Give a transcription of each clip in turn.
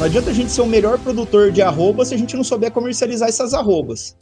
Não adianta a gente ser o melhor produtor de arroba se a gente não souber comercializar essas arrobas.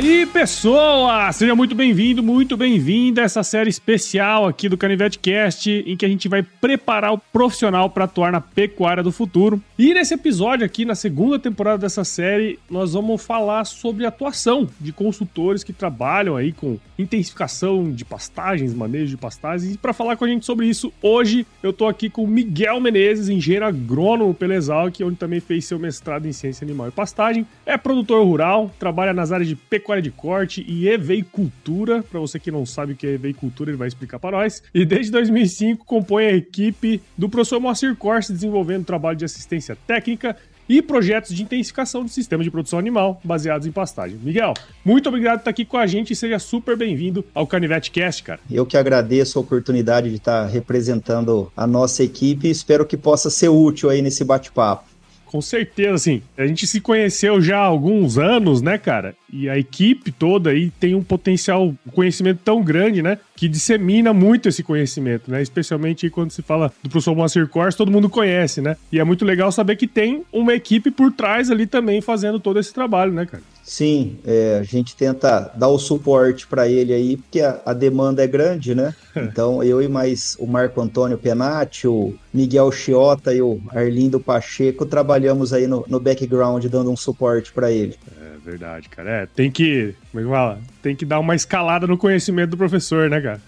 Aí, pessoal! Seja muito bem-vindo, muito bem-vinda a essa série especial aqui do Canivete Cast, em que a gente vai preparar o profissional para atuar na pecuária do futuro. E nesse episódio aqui, na segunda temporada dessa série, nós vamos falar sobre atuação de consultores que trabalham aí com intensificação de pastagens, manejo de pastagens. E para falar com a gente sobre isso, hoje eu tô aqui com Miguel Menezes, engenheiro agrônomo pela Exalc, onde também fez seu mestrado em ciência animal e pastagem. É produtor rural, trabalha nas áreas área de pecuária de corte e eveicultura. Para você que não sabe o que é eveicultura, ele vai explicar para nós. E desde 2005 compõe a equipe do professor Moacir Corse, desenvolvendo trabalho de assistência técnica e projetos de intensificação do sistema de produção animal baseados em pastagem. Miguel, muito obrigado por estar aqui com a gente e seja super bem-vindo ao Canivete Cast, cara. Eu que agradeço a oportunidade de estar representando a nossa equipe e espero que possa ser útil aí nesse bate-papo. Com certeza, assim. A gente se conheceu já há alguns anos, né, cara? E a equipe toda aí tem um potencial, um conhecimento tão grande, né? Que dissemina muito esse conhecimento, né? Especialmente quando se fala do professor Moacir todo mundo conhece, né? E é muito legal saber que tem uma equipe por trás ali também fazendo todo esse trabalho, né, cara? Sim, é, a gente tenta dar o suporte para ele aí, porque a, a, demanda é grande, né? Então, eu e mais o Marco Antônio Penati, o Miguel Chiota e o Arlindo Pacheco trabalhamos aí no, no background, dando um suporte para ele. É verdade, cara. É, tem que. Como é que fala? Tem que dar uma escalada no conhecimento do professor, né, cara?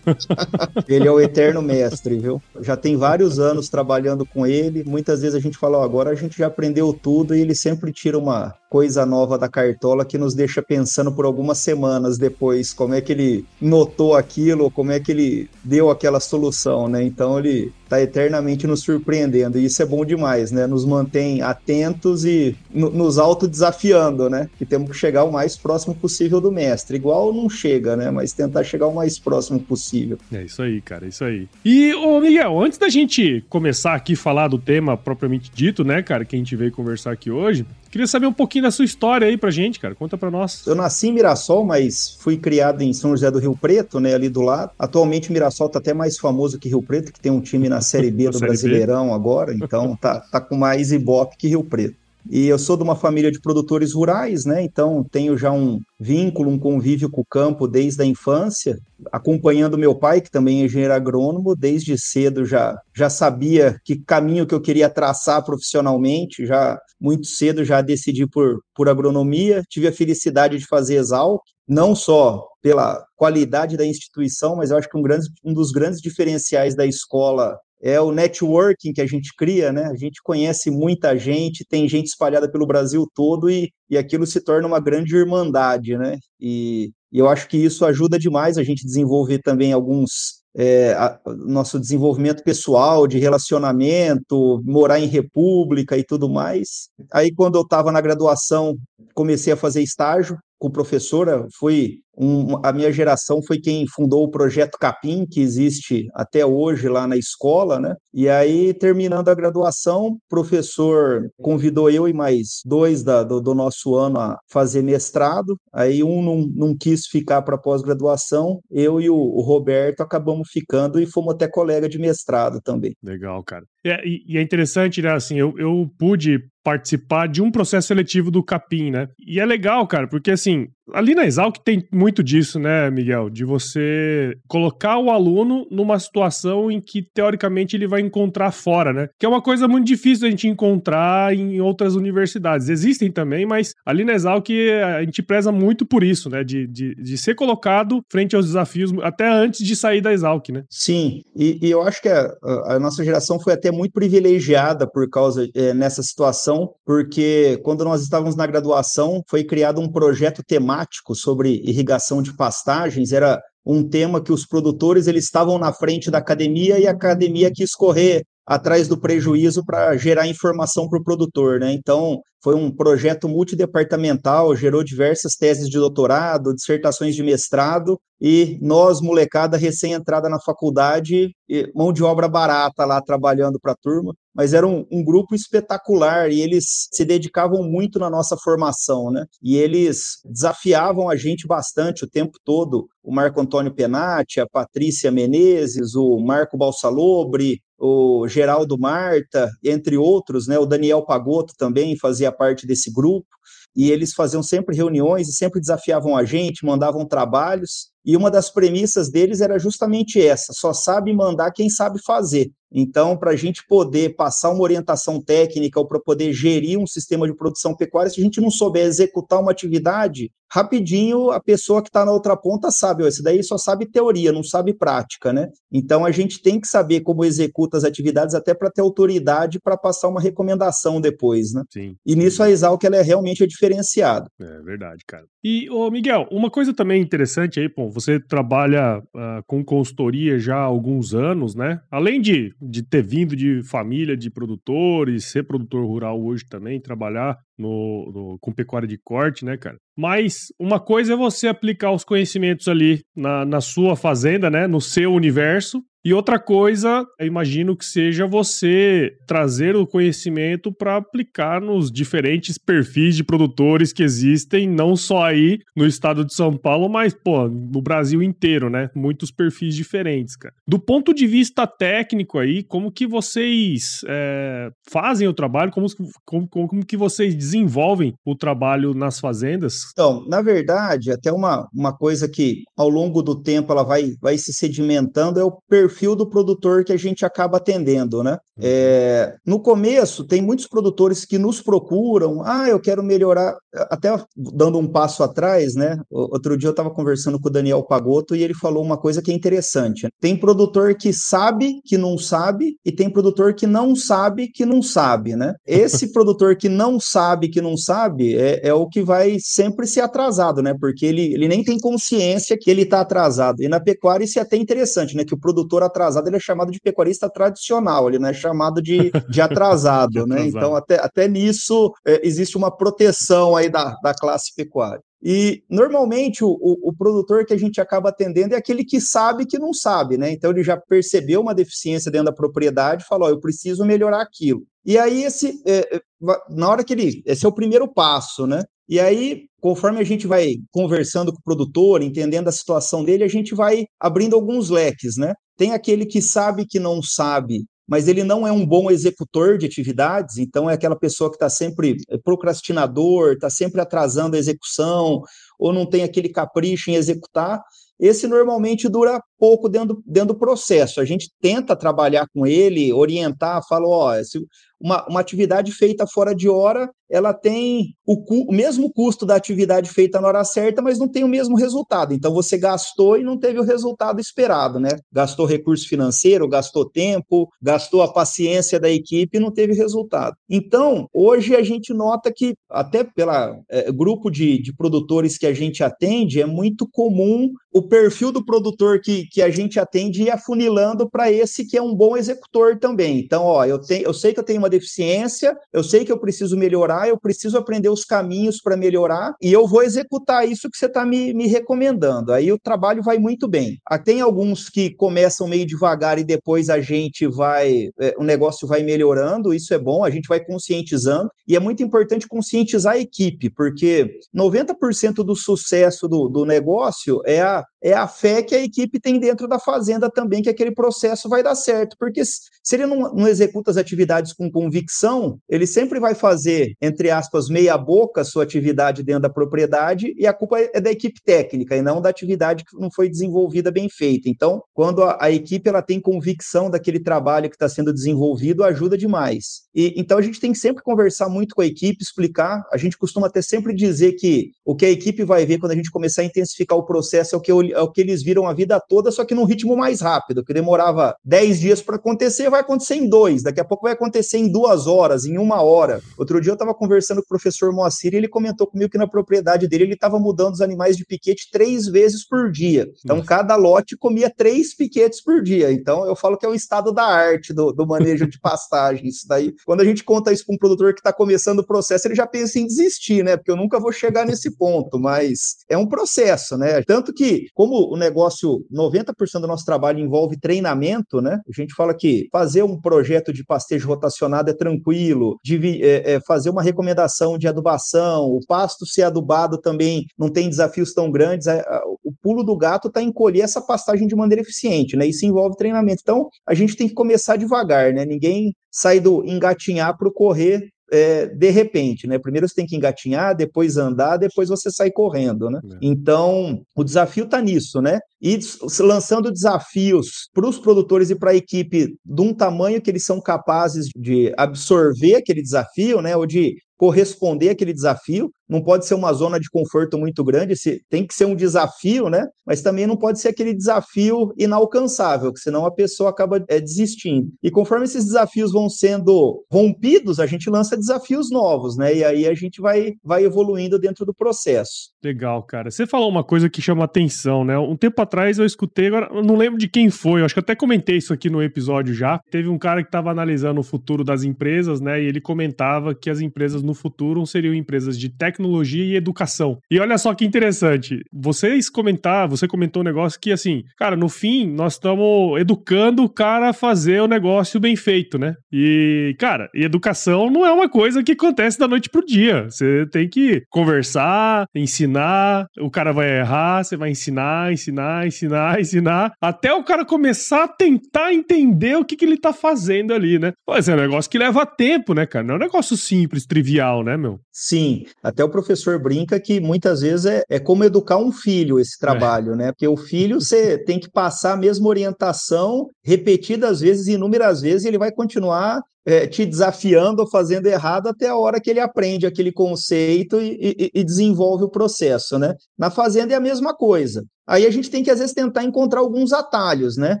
ele é o eterno mestre, viu? Já tem vários anos trabalhando com ele. Muitas vezes a gente fala, ó, agora a gente já aprendeu tudo e ele sempre tira uma coisa nova da cartola que nos deixa pensando por algumas semanas depois como é que ele notou aquilo, como é que ele deu aquela solução, né? Então ele está eternamente nos surpreendendo. E isso é bom demais, né? Nos mantém atentos e nos autodesafiando, né? Que temos que chegar o mais próximo possível do mestre. Igual não chega, né? Mas tentar chegar o mais próximo possível. É isso aí, cara, é isso aí. E, ô Miguel, antes da gente começar aqui a falar do tema propriamente dito, né, cara, que a gente veio conversar aqui hoje, Queria saber um pouquinho da sua história aí pra gente, cara. Conta pra nós. Eu nasci em Mirassol, mas fui criado em São José do Rio Preto, né, ali do lado. Atualmente Mirassol tá até mais famoso que Rio Preto, que tem um time na Série B do Brasileirão agora, então tá, tá com mais ibope que Rio Preto. E eu sou de uma família de produtores rurais, né? Então tenho já um vínculo, um convívio com o campo desde a infância, acompanhando meu pai, que também é engenheiro agrônomo, desde cedo já já sabia que caminho que eu queria traçar profissionalmente, já muito cedo já decidi por por agronomia, tive a felicidade de fazer Exalc, não só pela qualidade da instituição, mas eu acho que um, grande, um dos grandes diferenciais da escola é o networking que a gente cria, né? A gente conhece muita gente, tem gente espalhada pelo Brasil todo e, e aquilo se torna uma grande irmandade, né? E, e eu acho que isso ajuda demais a gente desenvolver também alguns é, a, nosso desenvolvimento pessoal, de relacionamento, morar em república e tudo mais. Aí, quando eu estava na graduação, comecei a fazer estágio com professora, foi um, a minha geração foi quem fundou o projeto Capim, que existe até hoje lá na escola, né? E aí, terminando a graduação, o professor convidou eu e mais dois da, do, do, nosso ano a fazer mestrado. Aí um não, não quis ficar para pós-graduação, eu e o, o, Roberto acabamos ficando e fomos até colega de mestrado também. Legal, cara. É, e, e, é interessante, né? Assim, eu, eu pude participar de um processo seletivo do Capim, né? E é legal, cara, porque assim, ali na Exalc tem muito disso, né, Miguel? De você colocar o aluno numa situação em que, teoricamente, ele vai encontrar fora, né? Que é uma coisa muito difícil a gente encontrar em outras universidades. Existem também, mas ali na Exalc a gente preza muito por isso, né? De, de, de ser colocado frente aos desafios até antes de sair da Exalc, né? Sim, e, e eu acho que a, a, nossa geração foi até muito privilegiada por causa é, nessa situação porque quando nós estávamos na graduação, foi criado um projeto temático sobre irrigação de pastagens, era um tema que os produtores eles estavam na frente da academia e a academia quis correr atrás do prejuízo para gerar informação para o produtor, né? Então, foi um projeto multidepartamental, gerou diversas teses de doutorado, dissertações de mestrado, e nós, molecada recém-entrada na faculdade, mão de obra barata lá trabalhando para a turma, mas era um, um grupo espetacular e eles se dedicavam muito na nossa formação, né? E eles desafiavam a gente bastante o tempo todo. O Marco Antônio Penati, a Patrícia Menezes, o Marco Balsalobre, o Geraldo Marta, entre outros, né? O Daniel Pagotto também fazia parte desse grupo e eles faziam sempre reuniões e sempre desafiavam a gente, mandavam trabalhos, e uma das premissas deles era justamente essa: só sabe mandar quem sabe fazer. Então, para a gente poder passar uma orientação técnica ou para poder gerir um sistema de produção pecuária, se a gente não souber executar uma atividade, rapidinho a pessoa que está na outra ponta sabe, ó, esse daí só sabe teoria, não sabe prática, né? Então a gente tem que saber como executa as atividades até para ter autoridade para passar uma recomendação depois, né? Sim. E nisso a Exalc ela é realmente diferenciada. É verdade, cara. E, ô Miguel, uma coisa também interessante aí, pô, você trabalha uh, com consultoria já há alguns anos, né? Além de, de ter vindo de família de produtores, ser produtor rural hoje também, trabalhar no, no, com pecuária de corte, né, cara? Mas uma coisa é você aplicar os conhecimentos ali na, na sua fazenda, né, no seu universo, e outra coisa, eu imagino que seja você trazer o conhecimento para aplicar nos diferentes perfis de produtores que existem, não só aí no estado de São Paulo, mas, pô, no Brasil inteiro, né? Muitos perfis diferentes, cara. Do ponto de vista técnico aí, como que vocês é, fazem o trabalho, como, como, como que vocês desenvolvem o trabalho nas fazendas? Então, na verdade, até uma, uma coisa que ao longo do tempo ela vai, vai se sedimentando é o perfil perfil do produtor que a gente acaba atendendo, né? Uhum. É, no começo, tem muitos produtores que nos procuram, ah, eu quero melhorar, até dando um passo atrás, né? Outro dia eu estava conversando com o Daniel Pagotto e ele falou uma coisa que é interessante. Tem produtor que sabe que não sabe e tem produtor que não sabe que não sabe, né? Esse produtor que não sabe que não sabe é, é o que vai sempre ser atrasado, né? Porque ele, ele nem tem consciência que ele está atrasado. E na pecuária isso é até interessante, né? Que o produtor atrasado ele é chamado de pecuarista tradicional, ele não é chamado de, de atrasado, de né? Então, até, até nisso é, existe uma proteção aí da, da classe pecuária. E normalmente o, o, o, produtor que a gente acaba atendendo é aquele que sabe que não sabe, né? Então ele já percebeu uma deficiência dentro da propriedade e falou: oh, eu preciso melhorar aquilo. E aí, esse, é, é na hora que ele. Esse é o primeiro passo, né? E aí, conforme a gente vai conversando com o produtor, entendendo a situação dele, a gente vai abrindo alguns leques, né? Tem aquele que sabe que não sabe, mas ele não é um bom executor de atividades, então é aquela pessoa que está sempre é, procrastinador, está sempre atrasando a execução, ou não tem aquele capricho em executar. Esse normalmente dura pouco dentro, dentro do processo. A gente tenta trabalhar com ele, orientar, fala, ó, oh, uma, uma atividade feita fora de hora, ela tem o, o, mesmo custo da atividade feita na hora certa, mas não tem o mesmo resultado. Então você gastou e não teve o resultado esperado, né? Gastou recurso financeiro, gastou tempo, gastou a paciência da equipe e não teve resultado. Então, hoje a gente nota que, até pelo é, grupo de, de produtores que a gente atende, é muito comum o perfil do produtor que, que a gente atende ir afunilando para esse que é um bom executor também. Então, ó, eu, tenho, eu sei que eu tenho uma deficiência, eu sei que eu preciso melhorar, eu preciso aprender os caminhos para melhorar e eu vou executar isso que você está me, me recomendando. Aí o trabalho vai muito bem. Ah, tem alguns que começam meio devagar e depois a gente vai, é, o negócio vai melhorando, isso é bom, a gente vai conscientizando e é muito importante conscientizar a equipe, porque 90% do sucesso do, do negócio é a é a fé que a equipe tem dentro da fazenda também, que aquele processo vai dar certo. Porque se ele não, não executa as atividades com convicção, ele sempre vai fazer, entre aspas, meia boca a sua atividade dentro da propriedade e a culpa é da equipe técnica e não da atividade que não foi desenvolvida bem feita. Então, quando a, a equipe ela tem convicção daquele trabalho que está sendo desenvolvido, ajuda demais. E, então, a gente tem que sempre conversar muito com a equipe, explicar. A gente costuma até sempre dizer que o que a equipe vai ver quando a gente começar a intensificar o processo é o que eu é o que eles viram a vida toda, só que num ritmo mais rápido, que demorava 10 dias para acontecer, vai acontecer em dois, daqui a pouco vai acontecer em duas horas, em uma hora. Outro dia eu estava conversando com o professor Moacir e ele comentou comigo que na propriedade dele ele estava mudando os animais de piquete três vezes por dia. Então, cada lote comia três piquetes por dia. Então, eu falo que é o estado da arte do, do manejo de pastagem. Isso daí, quando a gente conta isso para um produtor que está começando o processo, ele já pensa em desistir, né? Porque eu nunca vou chegar nesse ponto, mas é um processo, né? Tanto que como o negócio, 90% do nosso trabalho envolve treinamento, né? A gente fala que fazer um projeto de pastejo rotacionado é tranquilo, de, é, é, fazer uma recomendação de adubação, o pasto ser adubado também não tem desafios tão grandes. A, o pulo do gato está em colher essa pastagem de maneira eficiente, né? Isso envolve treinamento. Então, a gente tem que começar devagar, né? Ninguém sai do engatinhar para o correr é, de repente, né? Primeiro você tem que engatinhar, depois andar, depois você sai correndo, né? É. Então, o desafio está nisso, né? E lançando desafios para os produtores e para a equipe de um tamanho que eles são capazes de absorver aquele desafio, né? Ou de corresponder àquele desafio. Não pode ser uma zona de conforto muito grande, tem que ser um desafio, né? Mas também não pode ser aquele desafio inalcançável, que senão a pessoa acaba é, desistindo. E conforme esses desafios vão sendo rompidos, a gente lança desafios novos, né? E aí a gente vai, vai evoluindo dentro do processo. Legal, cara. Você falou uma coisa que chama atenção, né? Um tempo atrás eu escutei, agora eu não lembro de quem foi, eu acho que até comentei isso aqui no episódio já. Teve um cara que estava analisando o futuro das empresas, né? E ele comentava que as empresas no futuro seriam empresas de tecnologia e educação. E olha só que interessante, vocês comentar, você comentou um negócio que assim, cara, no fim nós estamos educando o cara a fazer o negócio bem feito, né? E, cara, educação não é uma coisa que acontece da noite pro dia. Você tem que conversar, ensinar, o cara vai errar, você vai ensinar, ensinar, ensinar, ensinar, até o cara começar a tentar entender o que, que ele tá fazendo ali, né? Pois é um negócio que leva tempo, né, cara? Não é um negócio simples, trivial né, meu? Sim, até o professor brinca que muitas vezes é, é como educar um filho esse trabalho, é. né? Porque o filho você tem que passar a mesma orientação repetidas vezes, inúmeras vezes, e ele vai continuar é, te desafiando ou fazendo errado até a hora que ele aprende aquele conceito e, e, e, desenvolve o processo, né? Na fazenda é a mesma coisa. Aí a gente tem que, às vezes, tentar encontrar alguns atalhos, né?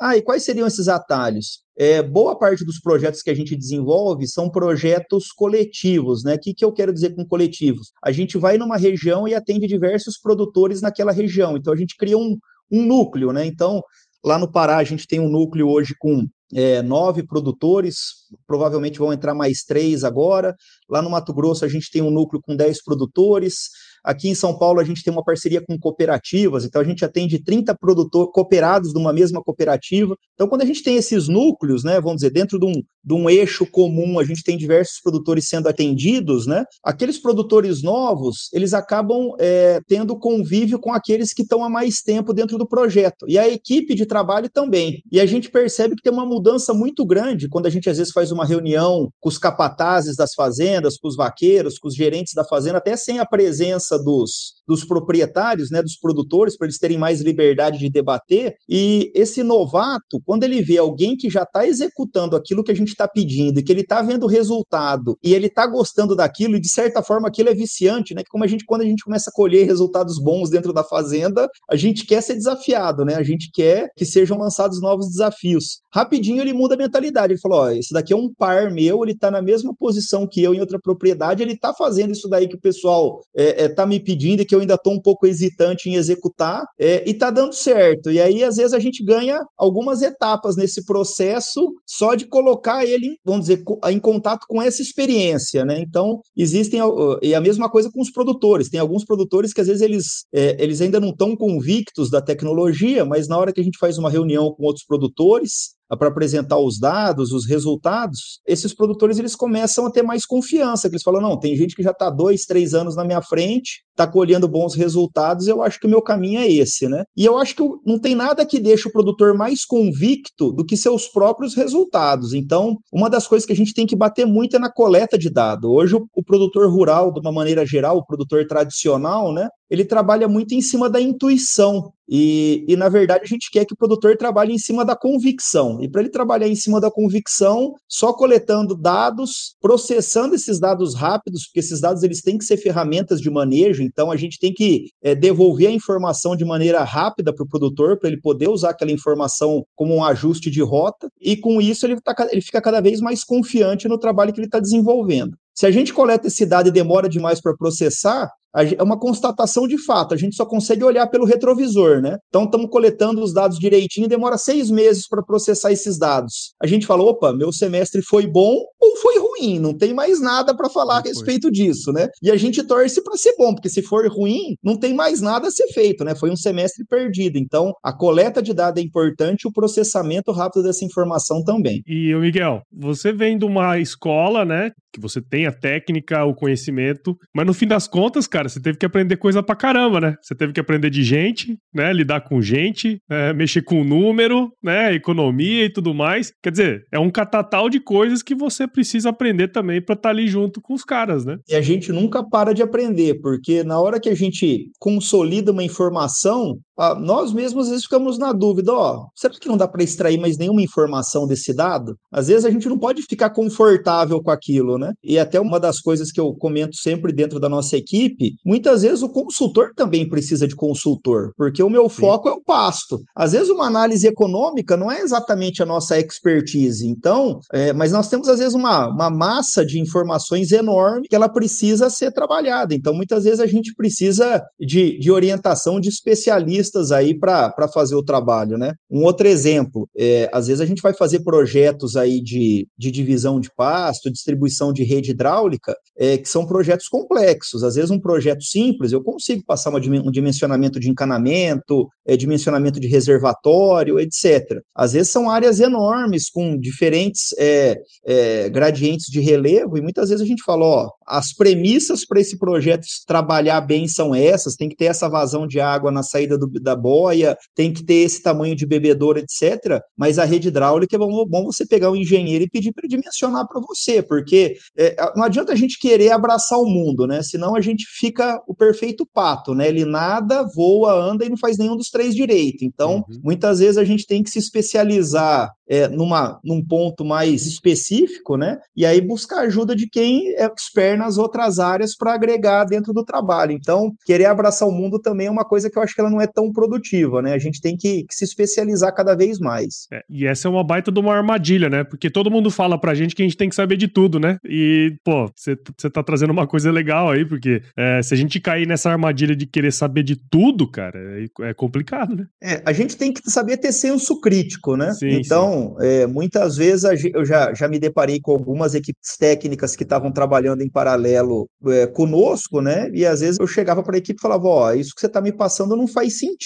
Ah, e quais seriam esses atalhos? É, boa parte dos projetos que a gente desenvolve são projetos coletivos, né? O que, que eu quero dizer com coletivos? A gente vai numa região e atende diversos produtores naquela região. Então, a gente cria um, um núcleo, né? Então, lá no Pará, a gente tem um núcleo hoje com é, nove produtores, provavelmente vão entrar mais três agora. Lá no Mato Grosso, a gente tem um núcleo com dez produtores. Aqui em São Paulo, a gente tem uma parceria com cooperativas, então a gente atende 30 produtores cooperados de uma mesma cooperativa. Então, quando a gente tem esses núcleos, né, vamos dizer, dentro de um, de um eixo comum, a gente tem diversos produtores sendo atendidos, né? Aqueles produtores novos, eles acabam é, tendo convívio com aqueles que estão há mais tempo dentro do projeto. E a equipe de trabalho também. E a gente percebe que tem uma mudança muito grande quando a gente às vezes faz uma reunião com os capatazes das fazendas, com os vaqueiros, com os gerentes da fazenda, até sem a presença presença dos, dos proprietários, né, dos produtores, para eles terem mais liberdade de debater. E esse novato, quando ele vê alguém que já está executando aquilo que a gente está pedindo, e que ele está vendo o resultado, e ele está gostando daquilo, e de certa forma aquilo é viciante, né? Que como a gente, quando a gente começa a colher resultados bons dentro da fazenda, a gente quer ser desafiado, né? A gente quer que sejam lançados novos desafios. Rapidinho ele muda a mentalidade. Ele falou: ó, esse daqui é um par meu, ele está na mesma posição que eu em outra propriedade, ele está fazendo isso daí que o pessoal é, é, está me pedindo e que eu ainda estou um pouco hesitante em executar, é, e está dando certo. E aí, às vezes, a gente ganha algumas etapas nesse processo só de colocar ele, vamos dizer, em contato com essa experiência, né? Então, existem, e a mesma coisa com os produtores. Tem alguns produtores que, às vezes, eles, é, eles ainda não estão convictos da tecnologia, mas na hora que a gente faz uma reunião com outros produtores, para apresentar os dados, os resultados, esses produtores eles começam a ter mais confiança, que eles falam, não, tem gente que já está dois, três anos na minha frente, está colhendo bons resultados, eu acho que o meu caminho é esse, né? E eu acho que não tem nada que deixe o produtor mais convicto do que seus próprios resultados. Então, uma das coisas que a gente tem que bater muito é na coleta de dados. Hoje, o, o produtor rural, de uma maneira geral, o produtor tradicional, né? Ele trabalha muito em cima da intuição. E, e, na verdade, a gente quer que o produtor trabalhe em cima da convicção. E para ele trabalhar em cima da convicção, só coletando dados, processando esses dados rápidos, porque esses dados eles têm que ser ferramentas de manejo, então a gente tem que é, devolver a informação de maneira rápida para o produtor, para ele poder usar aquela informação como um ajuste de rota, e com isso ele, tá, ele fica cada vez mais confiante no trabalho que ele está desenvolvendo. Se a gente coleta esse dado e demora demais para processar, é uma constatação de fato, a gente só consegue olhar pelo retrovisor, né? Então, estamos coletando os dados direitinho, demora seis meses para processar esses dados. A gente fala, opa, meu semestre foi bom ou foi ruim? Ruim, não tem mais nada para falar a respeito disso, né? E a gente torce para ser bom, porque se for ruim, não tem mais nada a ser feito, né? Foi um semestre perdido. Então, a coleta de dados é importante, o processamento rápido dessa informação também. E, Miguel, você vem de uma escola, né, que você tem a técnica, o conhecimento, mas no fim das contas, cara, você teve que aprender coisa pra caramba, né? Você teve que aprender de gente, né? Lidar com gente, é, mexer com número, né? Economia e tudo mais. Quer dizer, é um catatal de coisas que você precisa aprender também para estar tá ali junto com os caras, né? E a gente nunca para de aprender, porque na hora que a gente consolida uma informação, nós mesmos às vezes ficamos na dúvida, ó, será que não dá para extrair mais nenhuma informação desse dado? Às vezes a gente não pode ficar confortável com aquilo, né? E até uma das coisas que eu comento sempre dentro da nossa equipe, muitas vezes o consultor também precisa de consultor, porque o meu Sim. foco é o pasto. Às vezes uma análise econômica não é exatamente a nossa expertise, então, é, mas nós temos às vezes uma, uma massa de informações enorme que ela precisa ser trabalhada. Então, muitas vezes a gente precisa de, de orientação de especialistas aí para fazer o trabalho, né? Um outro exemplo, é, às vezes a gente vai fazer projetos aí de, de divisão de pasto, distribuição de rede hidráulica, é, que são projetos complexos. Às vezes um projeto simples, eu consigo passar uma, um dimensionamento de encanamento, é, dimensionamento de reservatório, etc. Às vezes são áreas enormes, com diferentes é, é, gradientes de relevo, e muitas vezes a gente fala, ó, as premissas para esse projeto trabalhar bem são essas, tem que ter essa vazão de água na saída do, da boia, tem que ter esse tamanho de bebedouro, etc. Mas a rede hidráulica é bom, bom você pegar um engenheiro e pedir para ele dimensionar para você, porque é, não adianta a gente querer abraçar o mundo, né? Senão a gente fica o perfeito pato, né? Ele nada, voa, anda e não faz nenhum dos três direito. Então, uhum. muitas vezes a gente tem que se especializar é, numa, num ponto mais específico, né? E aí buscar ajuda de quem é expert nas outras áreas para agregar dentro do trabalho. Então, querer abraçar o mundo também é uma coisa que eu acho que ela não é tão produtiva, né? A gente tem que, que se especializar cada vez mais. É, e essa é uma baita de uma armadilha, né? Porque todo mundo fala pra gente que a gente tem que saber de tudo, né? E, pô, você tá trazendo uma coisa legal aí, porque é, se a gente cair nessa armadilha de querer saber de tudo, cara, é, é complicado, né? É, a gente tem que saber ter senso crítico, né? Sim, então, sim é, muitas vezes eu já, já me deparei com algumas equipes técnicas que estavam trabalhando em paralelo é, conosco, né? E às vezes eu chegava para a equipe e falava: Ó, isso que você está me passando não faz sentido.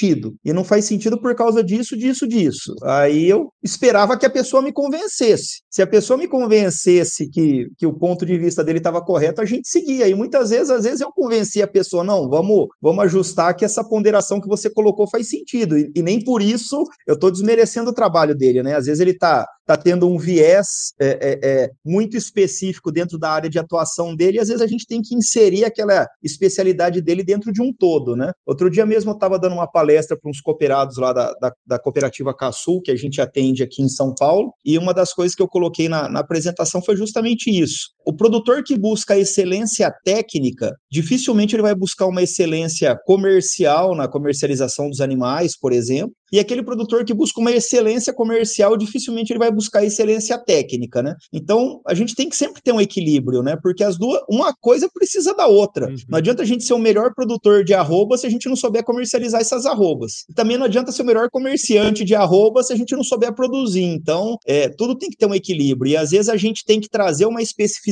E não faz sentido por causa disso, disso, disso. Aí eu esperava que a pessoa me convencesse. Se a pessoa me convencesse que, que o ponto de vista dele estava correto, a gente seguia. E muitas vezes, às vezes, eu convencia a pessoa: não, vamos, vamos ajustar que essa ponderação que você colocou faz sentido. E, e nem por isso eu estou desmerecendo o trabalho dele, né? Às vezes ele está tá tendo um viés é, é, é, muito específico dentro da área de atuação dele, e às vezes a gente tem que inserir aquela especialidade dele dentro de um todo, né? Outro dia mesmo eu estava dando uma palestra para uns cooperados lá da, da, da, cooperativa Casul, que a gente atende aqui em São Paulo, e uma das coisas que eu coloquei na, na apresentação foi justamente isso. O produtor que busca excelência técnica, dificilmente ele vai buscar uma excelência comercial na comercialização dos animais, por exemplo, e aquele produtor que busca uma excelência comercial, dificilmente ele vai buscar excelência técnica, né? Então, a gente tem que sempre ter um equilíbrio, né? Porque as duas, uma coisa precisa da outra. Uhum. Não adianta a gente ser o melhor produtor de arroba se a gente não souber comercializar essas arrobas. E também não adianta ser o melhor comerciante de arroba se a gente não souber produzir. Então, é, tudo tem que ter um equilíbrio. E às vezes a gente tem que trazer uma especificidade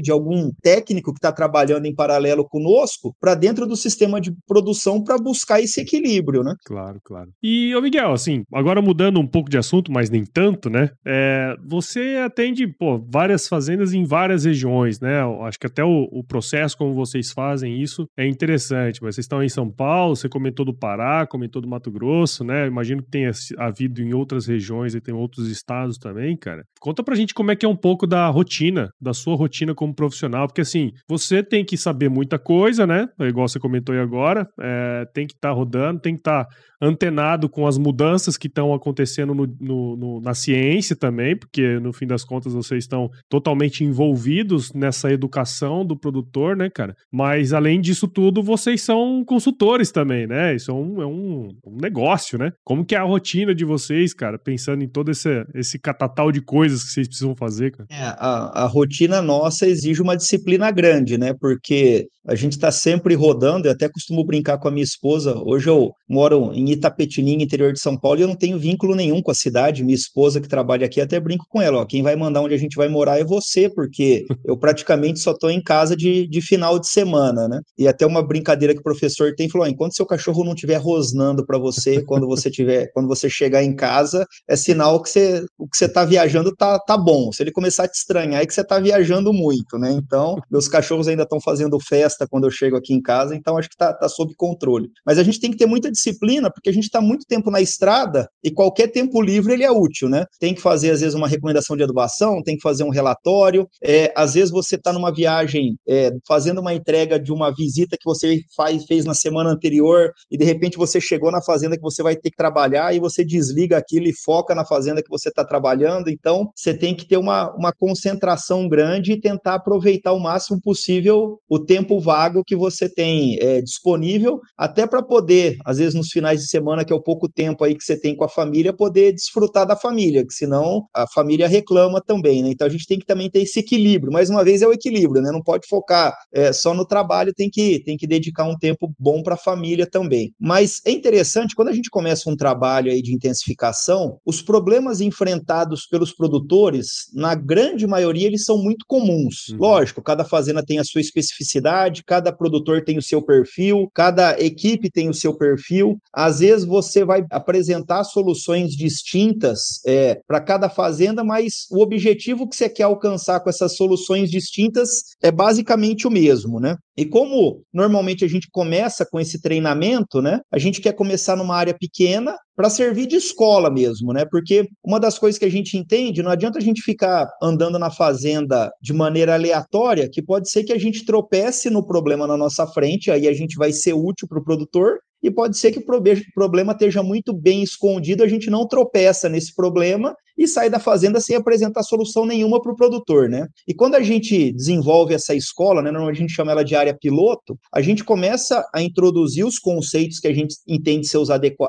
de algum técnico que está trabalhando em paralelo conosco para dentro do sistema de produção para buscar esse equilíbrio, né? Claro, claro. E ô Miguel, assim, agora mudando um pouco de assunto, mas nem tanto, né? É, você atende, pô, várias fazendas em várias regiões, né? Eu acho que até o, o, processo como vocês fazem isso é interessante. Mas vocês estão em São Paulo, você comentou do Pará, comentou do Mato Grosso, né? imagino que tenha havido em outras regiões e tem outros estados também, cara. Conta pra gente como é que é um pouco da rotina, da sua rotina como profissional, porque assim, você tem que saber muita coisa, né? Igual você comentou aí agora, é, tem que estar tá rodando, tem que estar tá antenado com as mudanças que estão acontecendo no, no, no, na ciência também, porque no fim das contas vocês estão totalmente envolvidos nessa educação do produtor, né, cara? Mas além disso tudo, vocês são consultores também, né? Isso é um, é um, um negócio, né? Como que é a rotina de vocês, cara, pensando em todo esse, esse catatal de coisas que vocês precisam fazer, cara? É, a, a rotina nossa exige uma disciplina grande, né? Porque a gente está sempre rodando, eu até costumo brincar com a minha esposa. Hoje eu moro em Itapetininga, interior de São Paulo, e eu não tenho vínculo nenhum com a cidade. Minha esposa, que trabalha trabalha aqui, até brinco com ela, ó, quem vai mandar onde a gente vai morar é você, porque eu praticamente só estou em casa de, de final de semana, né? E até uma brincadeira que o professor tem, falou, ó, enquanto seu cachorro não estiver rosnando para você, quando você tiver, quando você chegar em casa, é sinal que você, o que você está viajando tá, tá bom. Se ele começar a te estranhar, é que você está viajando muito, né? Então, meus cachorros ainda estão fazendo festa quando eu chego aqui em casa, então acho que está tá sob controle. Mas a gente tem que ter muita disciplina, porque a gente está muito tempo na estrada e qualquer tempo livre ele é útil, né? Tem que fazer, às vezes, uma recomendação de adubação, tem que fazer um relatório. É, às vezes você está numa viagem, é, fazendo uma entrega de uma visita que você faz, fez na semana anterior, e de repente você chegou na fazenda que você vai ter que trabalhar e você desliga aquilo e foca na fazenda que você está trabalhando. Então, você tem que ter uma, uma concentração grande e tentar aproveitar o máximo possível o tempo vago que você tem é, disponível, até para poder, às vezes nos finais de semana, que é o pouco tempo aí que você tem com a família, poder desfrutar da família, que senão a família reclama também, né? Então a gente tem que também ter esse equilíbrio. Mais uma vez é o equilíbrio, né? Não pode focar é, só no trabalho, tem que, tem que dedicar um tempo bom para a família também. Mas é interessante, quando a gente começa um trabalho aí de intensificação, os problemas enfrentados pelos produtores, na grande maioria, eles são muito comuns. Uhum. Lógico, cada fazenda tem a sua especificidade, cada produtor tem o seu perfil, cada equipe tem o seu perfil. Às vezes você vai apresentar soluções distintas é, para cada fazenda, mas o objetivo que você quer alcançar com essas soluções distintas é basicamente o mesmo, né? E como normalmente a gente começa com esse treinamento, né? A gente quer começar numa área pequena para servir de escola mesmo, né? Porque uma das coisas que a gente entende, não adianta a gente ficar andando na fazenda de maneira aleatória, que pode ser que a gente tropece no problema na nossa frente, aí a gente vai ser útil para o produtor, e pode ser que o problema esteja muito bem escondido, a gente não tropeça nesse problema e sai da fazenda sem apresentar solução nenhuma para o produtor, né? E quando a gente desenvolve essa escola, né, normalmente a gente chama ela de área piloto, a gente começa a introduzir os conceitos que a gente entende seus,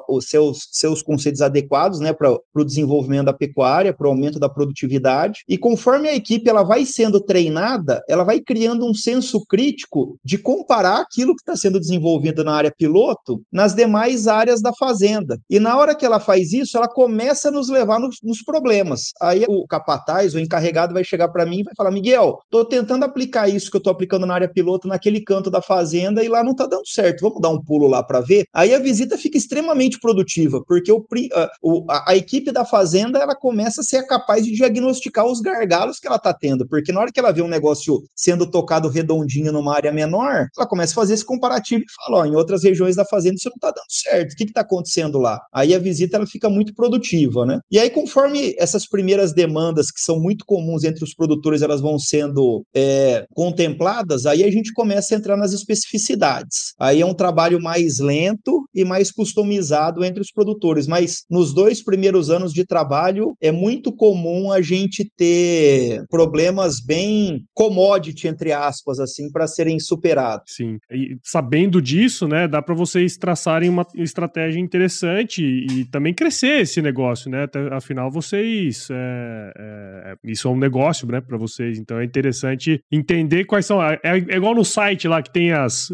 os seus, seus conceitos adequados, né, para o desenvolvimento da pecuária, para o aumento da produtividade. E conforme a equipe ela vai sendo treinada, ela vai criando um senso crítico de comparar aquilo que está sendo desenvolvido na área piloto nas demais áreas da fazenda. E na hora que ela faz isso, ela começa a nos levar nos, nos problemas. Aí o capataz, o encarregado, vai chegar para mim e vai falar: Miguel, estou tentando aplicar isso que eu estou aplicando na área piloto naquele canto da fazenda e lá não está dando certo. Vamos dar um pulo lá para ver? Aí a visita fica extremamente produtiva, porque o, a, a, equipe da fazenda ela começa a ser capaz de diagnosticar os gargalos que ela está tendo, porque na hora que ela vê um negócio sendo tocado redondinho numa área menor, ela começa a fazer esse comparativo e fala: ó, em outras regiões da fazenda isso não está dando certo, o que está acontecendo lá? Aí a visita ela fica muito produtiva, né? E aí, conforme essas primeiras demandas que são muito comuns entre os produtores elas vão sendo é, contempladas, aí a gente começa a entrar nas especificidades. Aí é um trabalho mais lento e mais customizado entre os produtores, mas nos dois primeiros anos de trabalho é muito comum a gente ter problemas bem commodity entre aspas assim para serem superados. Sim. E sabendo disso, né, dá para vocês traçarem uma estratégia interessante e também crescer esse negócio, né? Afinal você vocês. É, é, isso é um negócio, né, para vocês. Então é interessante entender quais são. É, é, igual no site lá que tem as,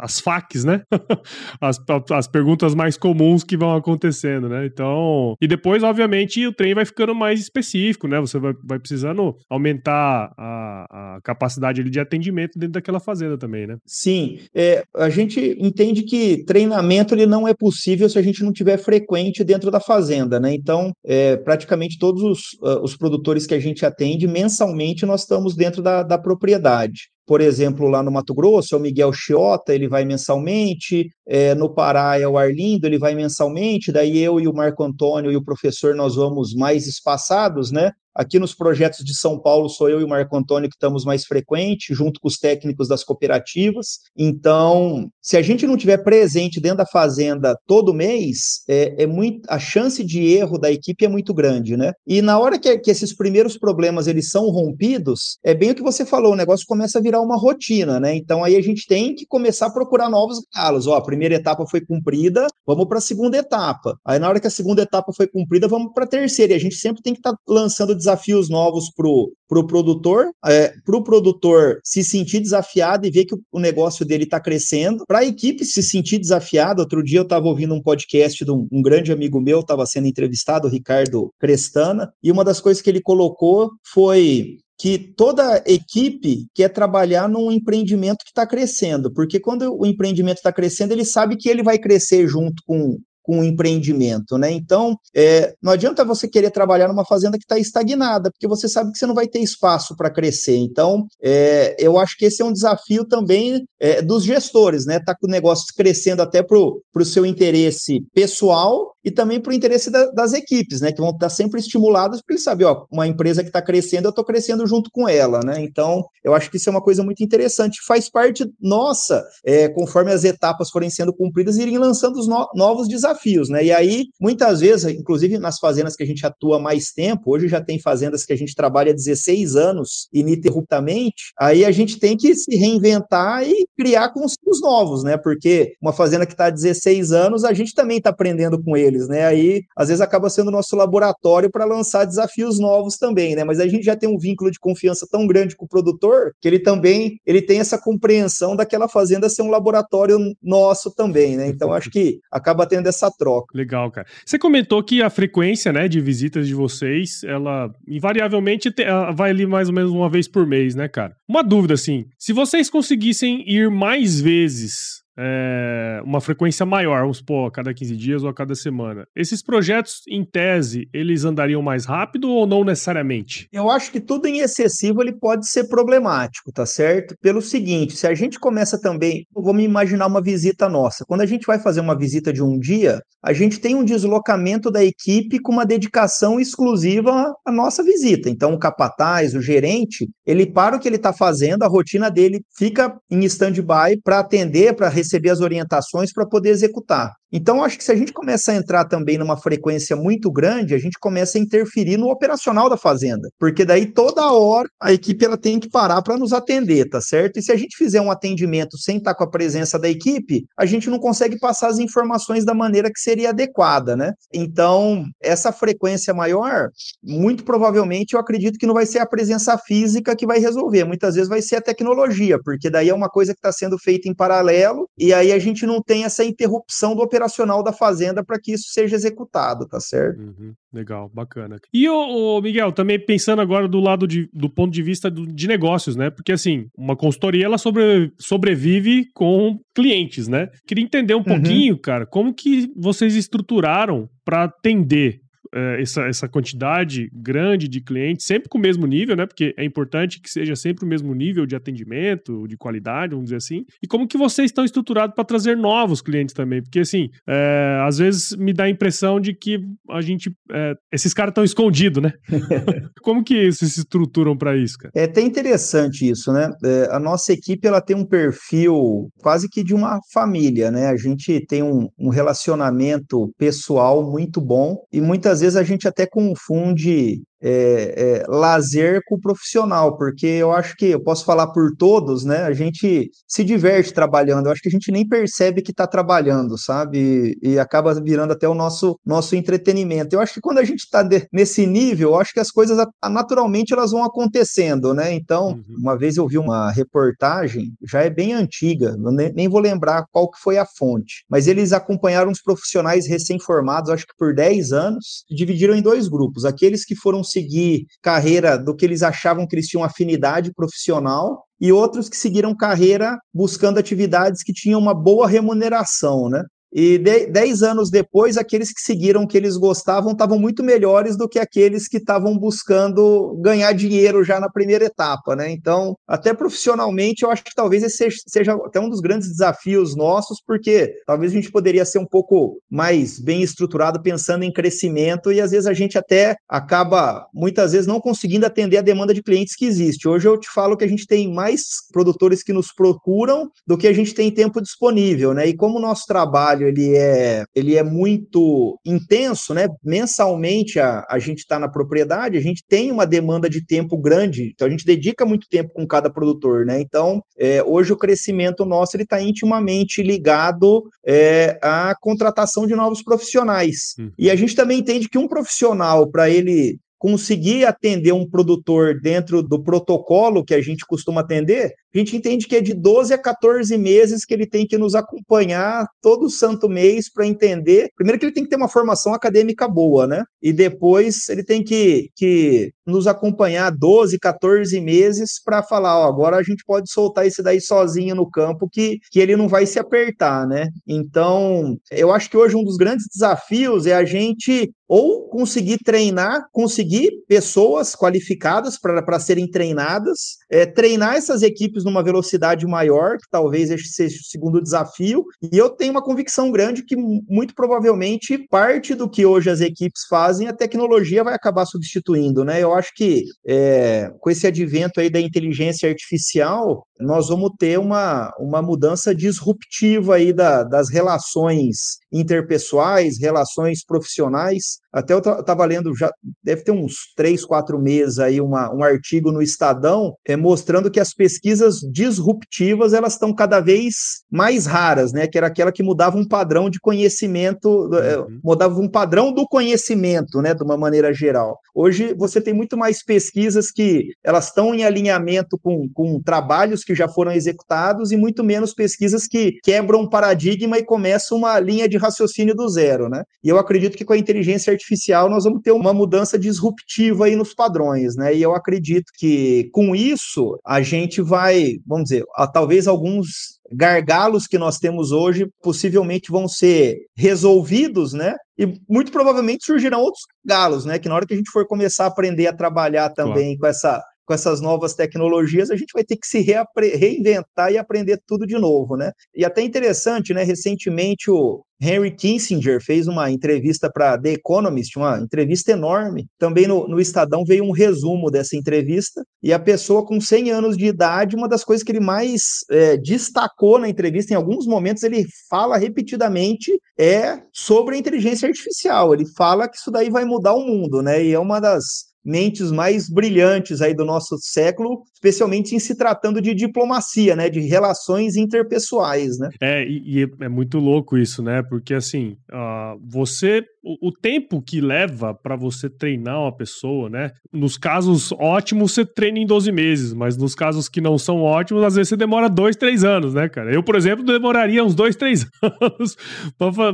as FAQs, né? as, as perguntas mais comuns que vão acontecendo, né? Então. E depois, obviamente, o trem vai ficando mais específico, né? Você vai, vai precisando aumentar a, a capacidade de atendimento dentro daquela fazenda também, né? Sim. É, a gente entende que treinamento ele não é possível se a gente não tiver frequente dentro da fazenda, né? Então, é, para praticamente todos os, uh, os produtores que a gente atende, mensalmente nós estamos dentro da, da propriedade. Por exemplo, lá no Mato Grosso, é o Miguel Chiota, ele vai mensalmente, é, no Pará é o Arlindo, ele vai mensalmente, daí eu e o Marco Antônio e o professor nós vamos mais espaçados, né? Aqui nos projetos de São Paulo, sou eu e o Marco Antônio que estamos mais frequentes, junto com os técnicos das cooperativas. Então, se a gente não tiver presente dentro da fazenda todo mês, é, é muito, a chance de erro da equipe é muito grande, né? E na hora que, que esses primeiros problemas eles são rompidos, é bem o que você falou, o negócio começa a virar virar uma rotina, né? Então aí a gente tem que começar a procurar novos galos. Ó, a primeira etapa foi cumprida, vamos para a segunda etapa. Aí na hora que a segunda etapa foi cumprida, vamos para a terceira. E a gente sempre tem que estar tá lançando desafios novos pro pro produtor, é, pro produtor se sentir desafiado e ver que o negócio dele está crescendo, para a equipe se sentir desafiada. Outro dia eu estava ouvindo um podcast de um, um grande amigo meu, estava sendo entrevistado, o Ricardo Crestana, e uma das coisas que ele colocou foi que toda equipe quer trabalhar num empreendimento que está crescendo, porque quando o empreendimento está crescendo, ele sabe que ele vai crescer junto com, com o empreendimento, né? Então, é, não adianta você querer trabalhar numa fazenda que está estagnada, porque você sabe que você não vai ter espaço para crescer. Então, é, eu acho que esse é um desafio também é, dos gestores, né? Tá com o negócio crescendo até para o seu interesse pessoal e também para o interesse da, das equipes, né? Que vão estar sempre estimuladas para eles saberem, ó, uma empresa que está crescendo, eu estou crescendo junto com ela, né? Então, eu acho que isso é uma coisa muito interessante, faz parte nossa, é, conforme as etapas forem sendo cumpridas, irem lançando os no novos desafios, né? E aí, muitas vezes, inclusive nas fazendas que a gente atua mais tempo, hoje já tem fazendas que a gente trabalha 16 anos ininterruptamente, aí a gente tem que se reinventar e criar conceitos novos, né? Porque uma fazenda que está há 16 anos, a gente também está aprendendo com ele né? Aí, às vezes, acaba sendo nosso laboratório para lançar desafios novos também, né? Mas a gente já tem um vínculo de confiança tão grande com o produtor que ele também ele tem essa compreensão daquela fazenda ser um laboratório nosso também, né? Então, acho que acaba tendo essa troca. Legal, cara. Você comentou que a frequência, né, de visitas de vocês, ela invariavelmente vai ali mais ou menos uma vez por mês, né, cara? Uma dúvida, assim, se vocês conseguissem ir mais vezes é, uma frequência maior, vamos supor, a cada 15 dias ou a cada semana. Esses projetos, em tese, eles andariam mais rápido ou não necessariamente? Eu acho que tudo em excessivo ele pode ser problemático, tá certo? Pelo seguinte, se a gente começa também, vamos imaginar uma visita nossa. Quando a gente vai fazer uma visita de um dia, a gente tem um deslocamento da equipe com uma dedicação exclusiva à nossa visita. Então, o capataz, o gerente, ele para o que ele está fazendo, a rotina dele fica em stand-by para atender, para receber as orientações para poder executar. Então, acho que se a gente começa a entrar também numa frequência muito grande, a gente começa a interferir no operacional da fazenda, porque daí toda hora a equipe ela tem que parar para nos atender, tá certo? E se a gente fizer um atendimento sem estar com a presença da equipe, a gente não consegue passar as informações da maneira que seria adequada, né? Então, essa frequência maior, muito provavelmente eu acredito que não vai ser a presença física que vai resolver, muitas vezes vai ser a tecnologia, porque daí é uma coisa que está sendo feita em paralelo e aí a gente não tem essa interrupção do operacional operacional da fazenda para que isso seja executado, tá certo? Uhum, legal, bacana. E o, Miguel, também pensando agora do lado de, do ponto de vista do, de negócios, né? Porque assim, uma consultoria ela sobre, sobrevive com clientes, né? Queria entender um uhum. pouquinho, cara, como que vocês estruturaram para atender é, essa, essa quantidade grande de clientes, sempre com o mesmo nível, né? Porque é importante que seja sempre o mesmo nível de atendimento, de qualidade, vamos dizer assim. E como que vocês estão estruturados para trazer novos clientes também? Porque, assim, é, às vezes me dá a impressão de que a gente. É, esses caras estão escondidos, né? como que vocês se estruturam para isso, cara? É até interessante isso, né? A nossa equipe ela tem um perfil quase que de uma família, né? A gente tem um, um relacionamento pessoal muito bom e muitas vezes a gente até confunde é, é, lazer com o profissional, porque eu acho que eu posso falar por todos, né? A gente se diverte trabalhando, eu acho que a gente nem percebe que está trabalhando, sabe? E, e, acaba virando até o nosso, nosso entretenimento. Eu acho que quando a gente está nesse nível, eu acho que as coisas naturalmente elas vão acontecendo, né? Então, uhum. uma vez eu vi uma reportagem, já é bem antiga, nem, nem vou lembrar qual que foi a fonte, mas eles acompanharam os profissionais recém-formados, acho que por 10 anos, dividiram em dois grupos, aqueles que foram seguir carreira do que eles achavam que eles tinham afinidade profissional e outros que seguiram carreira buscando atividades que tinham uma boa remuneração, né? E de, dez anos depois, aqueles que seguiram o que eles gostavam estavam muito melhores do que aqueles que estavam buscando ganhar dinheiro já na primeira etapa, né? Então, até profissionalmente, eu acho que talvez esse seja, até um dos grandes desafios nossos, porque talvez a gente poderia ser um pouco mais bem estruturado pensando em crescimento e às vezes a gente até acaba, muitas vezes, não conseguindo atender a demanda de clientes que existe. Hoje eu te falo que a gente tem mais produtores que nos procuram do que a gente tem tempo disponível, né? E como o nosso trabalho trabalho ele é, ele é muito intenso, né? Mensalmente a, a gente está na propriedade, a gente tem uma demanda de tempo grande, então a gente dedica muito tempo com cada produtor, né? Então, é, hoje o crescimento nosso ele está intimamente ligado é, à contratação de novos profissionais. Uhum. E a gente também entende que um profissional, para ele conseguir atender um produtor dentro do protocolo que a gente costuma atender, a gente entende que é de 12 a 14 meses que ele tem que nos acompanhar todo santo mês para entender. Primeiro que ele tem que ter uma formação acadêmica boa, né? E depois ele tem que, que nos acompanhar 12, 14 meses para falar, ó, agora a gente pode soltar esse daí sozinho no campo que, que ele não vai se apertar, né? Então, eu acho que hoje um dos grandes desafios é a gente ou conseguir treinar, conseguir pessoas qualificadas para serem treinadas, é, treinar essas equipes numa velocidade maior, que talvez esse seja o segundo desafio. E eu tenho uma convicção grande que, muito provavelmente, parte do que hoje as equipes fazem, a tecnologia vai acabar substituindo, né? Eu acho que é, com esse advento aí da inteligência artificial, nós vamos ter uma, uma mudança disruptiva aí da, das relações interpessoais, relações profissionais. Até eu estava lendo, já deve ter uns três, quatro meses aí, uma, um artigo no Estadão é, mostrando que as pesquisas disruptivas elas estão cada vez mais raras, né? Que era aquela que mudava um padrão de conhecimento, é, uhum. mudava um padrão do conhecimento, né? De uma maneira geral. Hoje você tem muito mais pesquisas que elas estão em alinhamento com, com trabalhos que que já foram executados e muito menos pesquisas que quebram um paradigma e começam uma linha de raciocínio do zero, né? E eu acredito que com a inteligência artificial nós vamos ter uma mudança disruptiva aí nos padrões, né? E eu acredito que com isso a gente vai, vamos dizer, a, talvez alguns gargalos que nós temos hoje possivelmente vão ser resolvidos, né? E muito provavelmente surgirão outros galos, né? Que na hora que a gente for começar a aprender a trabalhar também claro. com essa com essas novas tecnologias, a gente vai ter que se reinventar e aprender tudo de novo, né? E até interessante, né? Recentemente o Henry Kissinger fez uma entrevista para The Economist, uma entrevista enorme. Também no, no, Estadão veio um resumo dessa entrevista. E a pessoa com 100 anos de idade, uma das coisas que ele mais é, destacou na entrevista, em alguns momentos ele fala repetidamente, é sobre a inteligência artificial. Ele fala que isso daí vai mudar o mundo, né? E é uma das mentes mais brilhantes aí do nosso século, especialmente em se tratando de diplomacia, né, de relações interpessoais, né? É, e, e é muito louco isso, né? Porque assim, uh, você o, o, tempo que leva para você treinar uma pessoa, né? Nos casos ótimos, você treina em 12 meses, mas nos casos que não são ótimos, às vezes você demora dois, três anos, né, cara? Eu, por exemplo, demoraria uns dois, três anos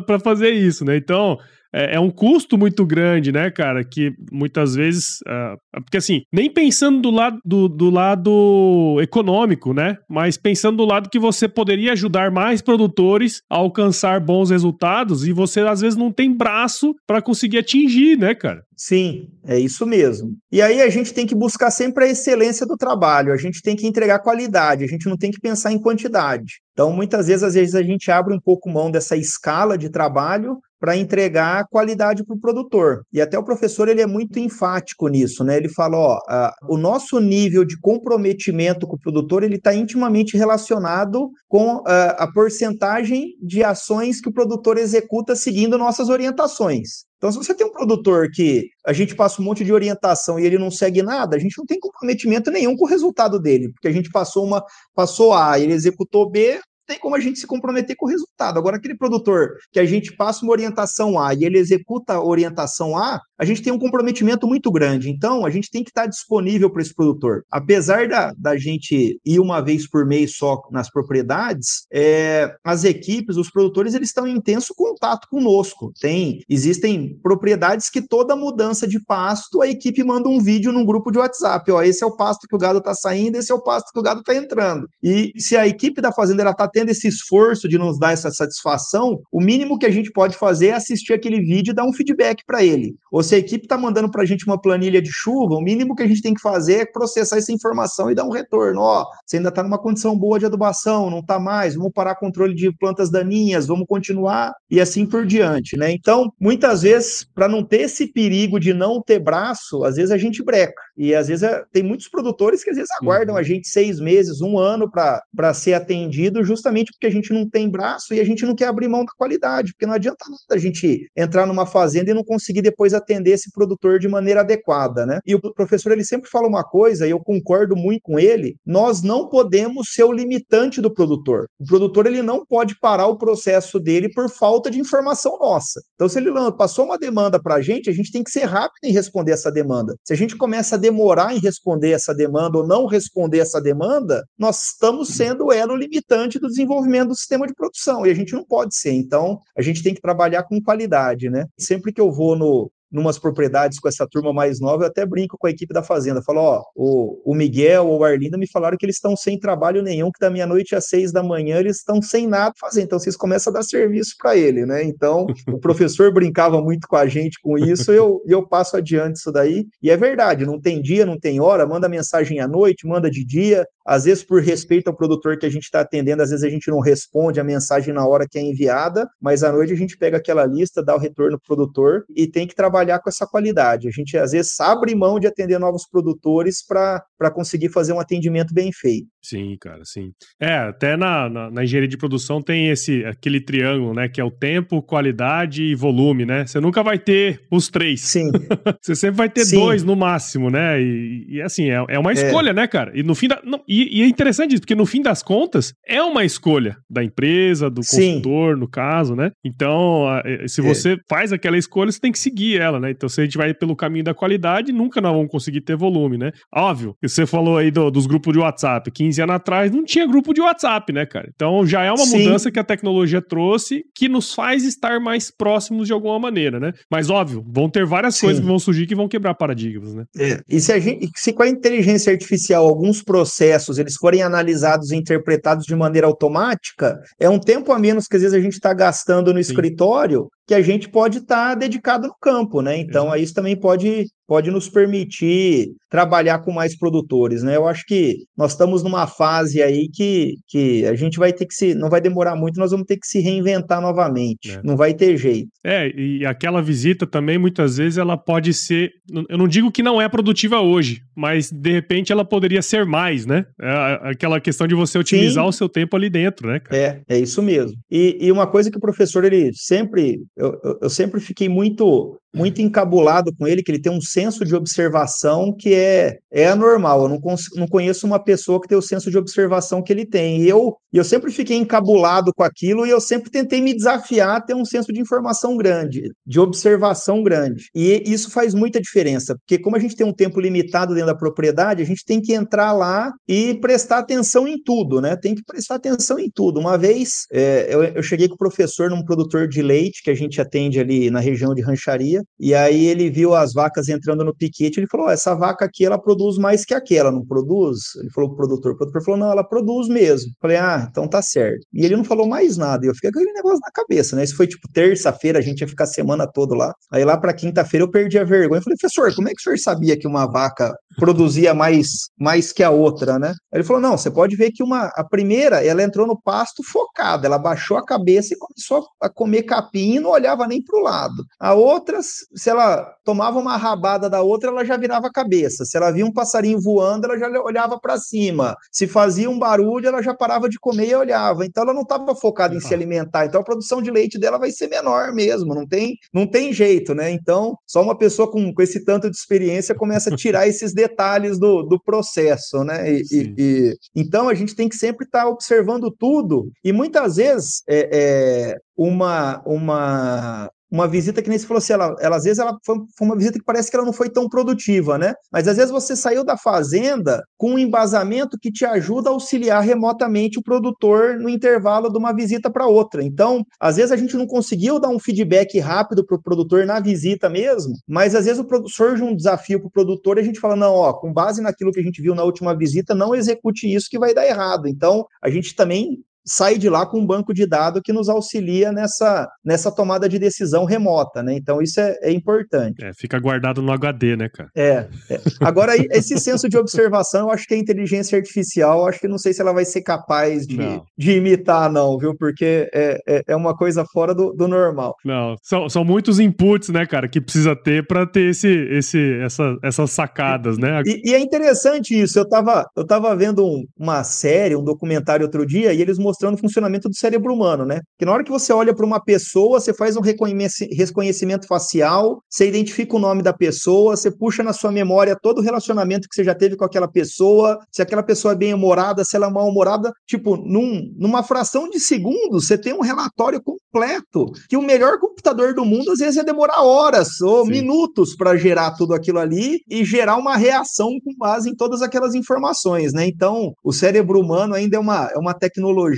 para fazer isso, né? Então, é, é, um custo muito grande, né, cara? Que muitas vezes. Uh, porque assim, nem pensando do lado, do, do, lado econômico, né? Mas pensando do lado que você poderia ajudar mais produtores a alcançar bons resultados e você às vezes não tem braço para conseguir atingir, né, cara? Sim, é isso mesmo. E aí a gente tem que buscar sempre a excelência do trabalho, a gente tem que entregar qualidade, a gente não tem que pensar em quantidade. Então, muitas vezes, às vezes, a gente abre um pouco mão dessa escala de trabalho para entregar qualidade para o produtor. E até o professor ele é muito enfático nisso, né? Ele fala, ó, a, o nosso nível de comprometimento com o produtor ele está intimamente relacionado com a, a porcentagem de ações que o produtor executa seguindo nossas orientações. Então, se você tem um produtor que a gente passa um monte de orientação e ele não segue nada, a gente não tem comprometimento nenhum com o resultado dele, porque a gente passou uma, passou A, ele executou B, tem como a gente se comprometer com o resultado. Agora, aquele produtor que a gente passa uma orientação A e ele executa a orientação A, a gente tem um comprometimento muito grande. Então, a gente tem que estar disponível para esse produtor. Apesar da, da gente ir uma vez por mês só nas propriedades, é, as equipes, os produtores, eles estão em intenso contato conosco. Tem, existem propriedades que toda mudança de pasto, a equipe manda um vídeo num grupo de WhatsApp. Ó, esse é o pasto que o gado está saindo, esse é o pasto que o gado está entrando. E se a equipe da fazenda está tendo esse esforço de nos dar essa satisfação, o mínimo que a gente pode fazer é assistir aquele vídeo e dar um feedback para ele. Ou se a equipe está mandando para a gente uma planilha de chuva, o mínimo que a gente tem que fazer é processar essa informação e dar um retorno. Ó, você ainda está numa condição boa de adubação, não está mais, vamos parar controle de plantas daninhas, vamos continuar e assim por diante, né? Então, muitas vezes, para não ter esse perigo de não ter braço, às vezes a gente breca. E às vezes é, tem muitos produtores que às vezes aguardam uhum. a gente seis meses, um ano para ser atendido, justamente porque a gente não tem braço e a gente não quer abrir mão da qualidade, porque não adianta nada a gente entrar numa fazenda e não conseguir depois atender esse produtor de maneira adequada, né? E o professor ele sempre fala uma coisa, e eu concordo muito com ele, nós não podemos ser o limitante do produtor. O produtor ele não pode parar o processo dele por falta de informação nossa. Então, se ele passou uma demanda para a gente, a gente tem que ser rápido em responder essa demanda. Se a gente começa a demorar em responder essa demanda ou não responder essa demanda, nós estamos sendo o elo limitante do desenvolvimento do sistema de produção e a gente não pode ser. Então, a gente tem que trabalhar com qualidade, né? Sempre que eu vou no, numas propriedades com essa turma mais nova, eu até brinco com a equipe da fazenda. Falo, ó, o, o Miguel ou o Arlinda me falaram que eles estão sem trabalho nenhum, que da meia-noite às seis da manhã eles estão sem nada fazer. Então vocês começam a dar serviço para ele, né? Então o professor brincava muito com a gente com isso, eu, eu passo adiante isso daí. E é verdade, não tem dia, não tem hora, manda mensagem à noite, manda de dia. Às vezes, por respeito ao produtor que a gente está atendendo, às vezes a gente não responde a mensagem na hora que é enviada, mas à noite a gente pega aquela lista, dá o retorno pro produtor e tem que trabalhar com essa qualidade. A gente, às vezes, abre mão de atender novos produtores para conseguir fazer um atendimento bem feito. Sim, cara, sim. É, até na, na, na, engenharia de produção tem esse aquele triângulo, né? Que é o tempo, qualidade e volume, né? Você nunca vai ter os três. Sim. Você sempre vai ter sim. dois no máximo, né? E, e assim, é, é uma é. escolha, é. né, cara? E no fim da. Não, e, e, é interessante isso, porque no fim das contas, é uma escolha da empresa, do consultor, sim. no caso, né? Então, se é. você é. faz aquela escolha, você tem que seguir ela, né? Então, se a gente vai pelo caminho da qualidade, nunca nós vamos conseguir ter volume, né? Óbvio, você falou aí do, dos grupos de WhatsApp, 15 anos atrás não tinha grupo de WhatsApp, né, cara? Então já é uma Sim. mudança que a tecnologia trouxe que nos faz estar mais próximos de alguma maneira, né? Mas óbvio, vão ter várias Sim. coisas que vão surgir que vão quebrar paradigmas, né? É. E se, a gente, se com a inteligência artificial alguns processos eles forem analisados e interpretados de maneira automática, é um tempo a menos que às vezes a gente está gastando no Sim. escritório que a gente pode estar tá dedicado no campo, né? Então, isso também pode, pode nos permitir trabalhar com mais produtores, né? Eu acho que nós estamos numa fase aí que, que a gente vai ter que se, não vai demorar muito, nós vamos ter que se reinventar novamente, é. não vai ter jeito. É, e aquela visita também, muitas vezes, ela pode ser, eu não digo que não é produtiva hoje, mas de repente ela poderia ser mais, né? É aquela questão de você otimizar Sim. o seu tempo ali dentro, né? Cara? É, é isso mesmo. E, e uma coisa que o professor, ele sempre, eu, eu sempre fiquei muito muito encabulado com ele, que ele tem um senso de observação que é, é anormal. Eu não, não conheço uma pessoa que tem o senso de observação que ele tem. E eu, eu sempre fiquei encabulado com aquilo e eu sempre tentei me desafiar a ter um senso de informação grande, de observação grande. E isso faz muita diferença, porque como a gente tem um tempo limitado dentro da propriedade, a gente tem que entrar lá e prestar atenção em tudo, né? Tem que prestar atenção em tudo. Uma vez é, eu, eu cheguei com o professor num produtor de leite que a gente atende ali na região de rancharia e aí ele viu as vacas entrando no piquete, ele falou: essa vaca aqui ela produz mais que aquela, não produz? Ele falou pro produtor, o produtor falou: não, ela produz mesmo. falei: ah, então tá certo. E ele não falou mais nada, e eu fiquei com aquele negócio na cabeça, né? Isso foi tipo terça-feira, a gente ia ficar a semana toda lá. Aí lá para quinta-feira eu perdi a vergonha. Eu falei: professor, como é que o senhor sabia que uma vaca produzia mais, mais que a outra, né? Ele falou: não, você pode ver que uma, a primeira, ela entrou no pasto focada, ela baixou a cabeça e começou a comer capim e não olhava nem para o lado. A outra, se ela tomava uma rabada da outra, ela já virava a cabeça. Se ela via um passarinho voando, ela já olhava para cima. Se fazia um barulho, ela já parava de comer e olhava. Então ela não estava focada em se alimentar. Então a produção de leite dela vai ser menor mesmo, não tem, não tem jeito, né? Então, só uma pessoa com, com esse tanto de experiência começa a tirar esses detalhes do, do processo, né? E, e, e, então a gente tem que sempre estar tá observando tudo. E muitas vezes é, é uma, uma uma visita que nem se falou assim, ela, ela às vezes ela foi, foi, uma visita que parece que ela não foi tão produtiva, né? Mas às vezes você saiu da fazenda com um embasamento que te ajuda a auxiliar remotamente o produtor no intervalo de uma visita para outra. Então, às vezes a gente não conseguiu dar um feedback rápido para o produtor na visita mesmo, mas às vezes o surge um desafio para o produtor e a gente fala, não, ó, com base naquilo que a gente viu na última visita, não execute isso que vai dar errado. Então, a gente também sai de lá com um banco de dados que nos auxilia nessa, nessa tomada de decisão remota, né? Então isso é, é importante. É, fica guardado no HD, né, cara? É. é. Agora, esse senso de observação, eu acho que a inteligência artificial, acho que não sei se ela vai ser capaz de, de imitar, não, viu? Porque é, é, é uma coisa fora do, do normal. Não, são, são muitos inputs, né, cara, que precisa ter para ter esse, esse, essa, essas sacadas, né? E, e, é interessante isso. Eu tava, eu tava vendo um, uma série, um documentário outro dia, e eles mostrando o funcionamento do cérebro humano, né? Que na hora que você olha para uma pessoa, você faz um reconhecimento facial, você identifica o nome da pessoa, você puxa na sua memória todo o relacionamento que você já teve com aquela pessoa, se aquela pessoa é bem-humorada, se ela é mal-humorada, tipo, num, numa fração de segundos, você tem um relatório completo que o melhor computador do mundo às vezes ia demorar horas ou Sim. minutos para gerar tudo aquilo ali e gerar uma reação com base em todas aquelas informações, né? Então, o cérebro humano ainda é uma, é uma tecnologia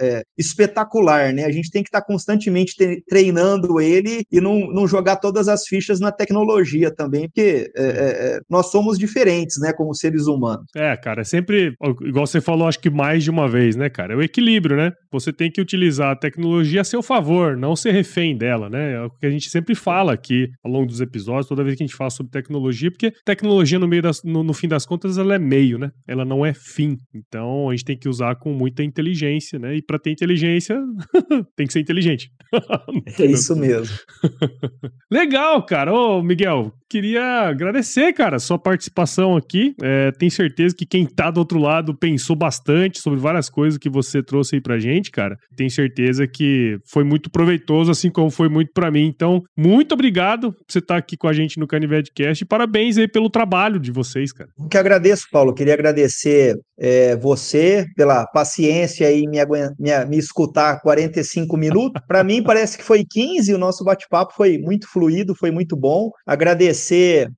é, espetacular, né? A gente tem que estar tá constantemente treinando ele e não, não jogar todas as fichas na tecnologia também, porque é, é, é, nós somos diferentes, né, como seres humanos. É, cara, é sempre, igual você falou, acho que mais de uma vez, né, cara? É o equilíbrio, né? Você tem que utilizar a tecnologia a seu favor, não ser refém dela, né? É o que a gente sempre fala aqui ao longo dos episódios, toda vez que a gente fala sobre tecnologia, porque tecnologia, no meio das, no, no fim das contas, ela é meio, né? Ela não é fim. Então a gente tem que usar com muita inteligência, né? E para ter inteligência, tem que ser inteligente. é isso mesmo. Legal, cara. Ô, Miguel, queria agradecer, cara, sua participação aqui. É, tenho certeza que quem tá do outro lado pensou bastante sobre várias coisas que você trouxe aí pra gente, cara. Tenho certeza que foi muito proveitoso, assim como foi muito para mim. Então, muito obrigado por você estar tá aqui com a gente no Canivedcast e parabéns aí pelo trabalho de vocês, cara. Que agradeço, Paulo. Queria agradecer é, você pela paciência e me, me, me escutar 45 minutos. Para mim, parece que foi 15. O nosso bate-papo foi muito fluido, foi muito bom. Agradecer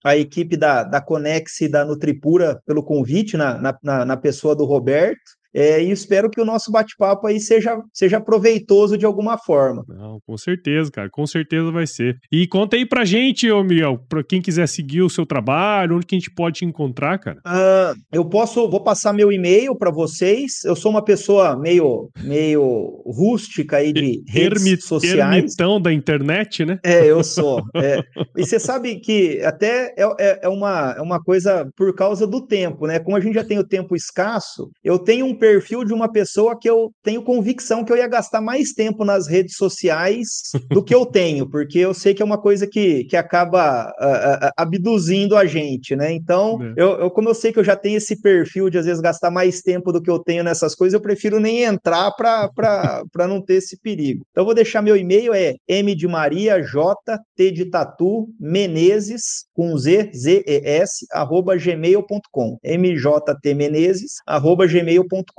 a equipe da, da Conex e da Nutripura pelo convite, na, na, na pessoa do Roberto. É, e espero que o nosso bate-papo aí seja, seja proveitoso de alguma forma. Não, com certeza, cara, com certeza vai ser. E conta aí pra gente, ô Miguel, pra quem quiser seguir o seu trabalho, onde que a gente pode te encontrar, cara? Uh, eu posso, vou passar meu e-mail para vocês. Eu sou uma pessoa meio, meio rústica aí de redes sociais. Ermitão da internet, né? É, eu sou. É. E você sabe que até é, é, é, uma, é uma coisa por causa do tempo, né? Como a gente já tem o tempo escasso, eu tenho um perfil de uma pessoa que eu tenho convicção que eu ia gastar mais tempo nas redes sociais do que eu tenho, porque eu sei que é uma coisa que, que acaba uh, uh, abduzindo a gente, né? Então, é. eu, eu, como eu sei que eu já tenho esse perfil de às vezes gastar mais tempo do que eu tenho nessas coisas, eu prefiro nem entrar para não ter esse perigo. Então, eu vou deixar meu e-mail é m de Maria J T de Tatu Menezes com Z Z E S arroba gmail.com mjt menezes arroba gmail.com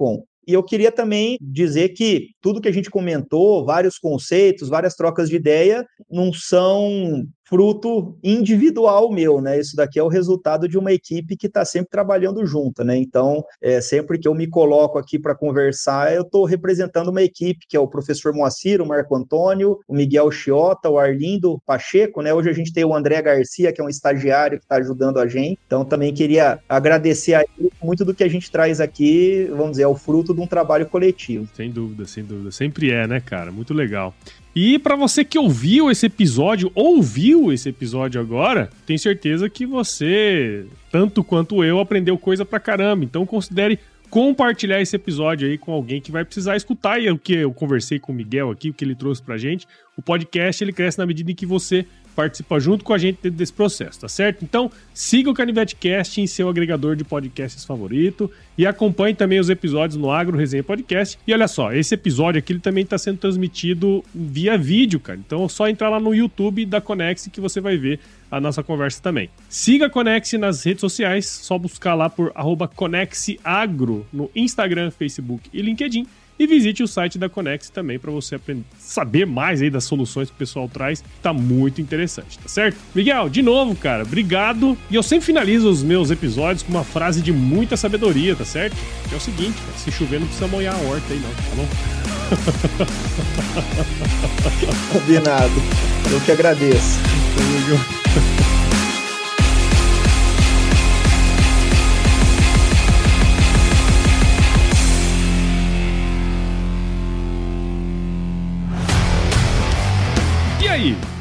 e eu queria também dizer que tudo que a gente comentou, vários conceitos, várias trocas de ideia, não são fruto individual meu, né? Isso daqui é o resultado de uma equipe que está sempre trabalhando junto, né? Então, é, sempre que eu me coloco aqui para conversar, eu estou representando uma equipe que é o professor Moacir, o Marco Antônio, o Miguel Chiota, o Arlindo Pacheco, né? Hoje a gente tem o André Garcia, que é um estagiário que está ajudando a gente. Então, também queria agradecer a ele. Muito do que a gente traz aqui, vamos dizer, é o fruto de um trabalho coletivo. Sem dúvida, sem dúvida. Sempre é, né, cara? Muito legal. E para você que ouviu esse episódio, ouviu esse episódio agora, tenho certeza que você, tanto quanto eu, aprendeu coisa pra caramba. Então considere compartilhar esse episódio aí com alguém que vai precisar escutar e o que eu conversei com o Miguel aqui, o que ele trouxe pra gente. O podcast ele cresce na medida em que você participa junto com a gente dentro desse processo, tá certo? Então, siga o CanivetCast em seu agregador de podcasts favorito e acompanhe também os episódios no Agro Resenha Podcast. E olha só, esse episódio aqui ele também está sendo transmitido via vídeo, cara. Então é só entrar lá no YouTube da Conex que você vai ver a nossa conversa também. Siga a Conex nas redes sociais, só buscar lá por ConexAgro no Instagram, Facebook e LinkedIn. E visite o site da Conex também para você aprender, saber mais aí das soluções que o pessoal traz. Tá muito interessante, tá certo? Miguel, de novo, cara, obrigado. E eu sempre finalizo os meus episódios com uma frase de muita sabedoria, tá certo? Que é o seguinte, cara, se chover não precisa molhar a horta aí não, tá bom? Combinado. Eu que agradeço.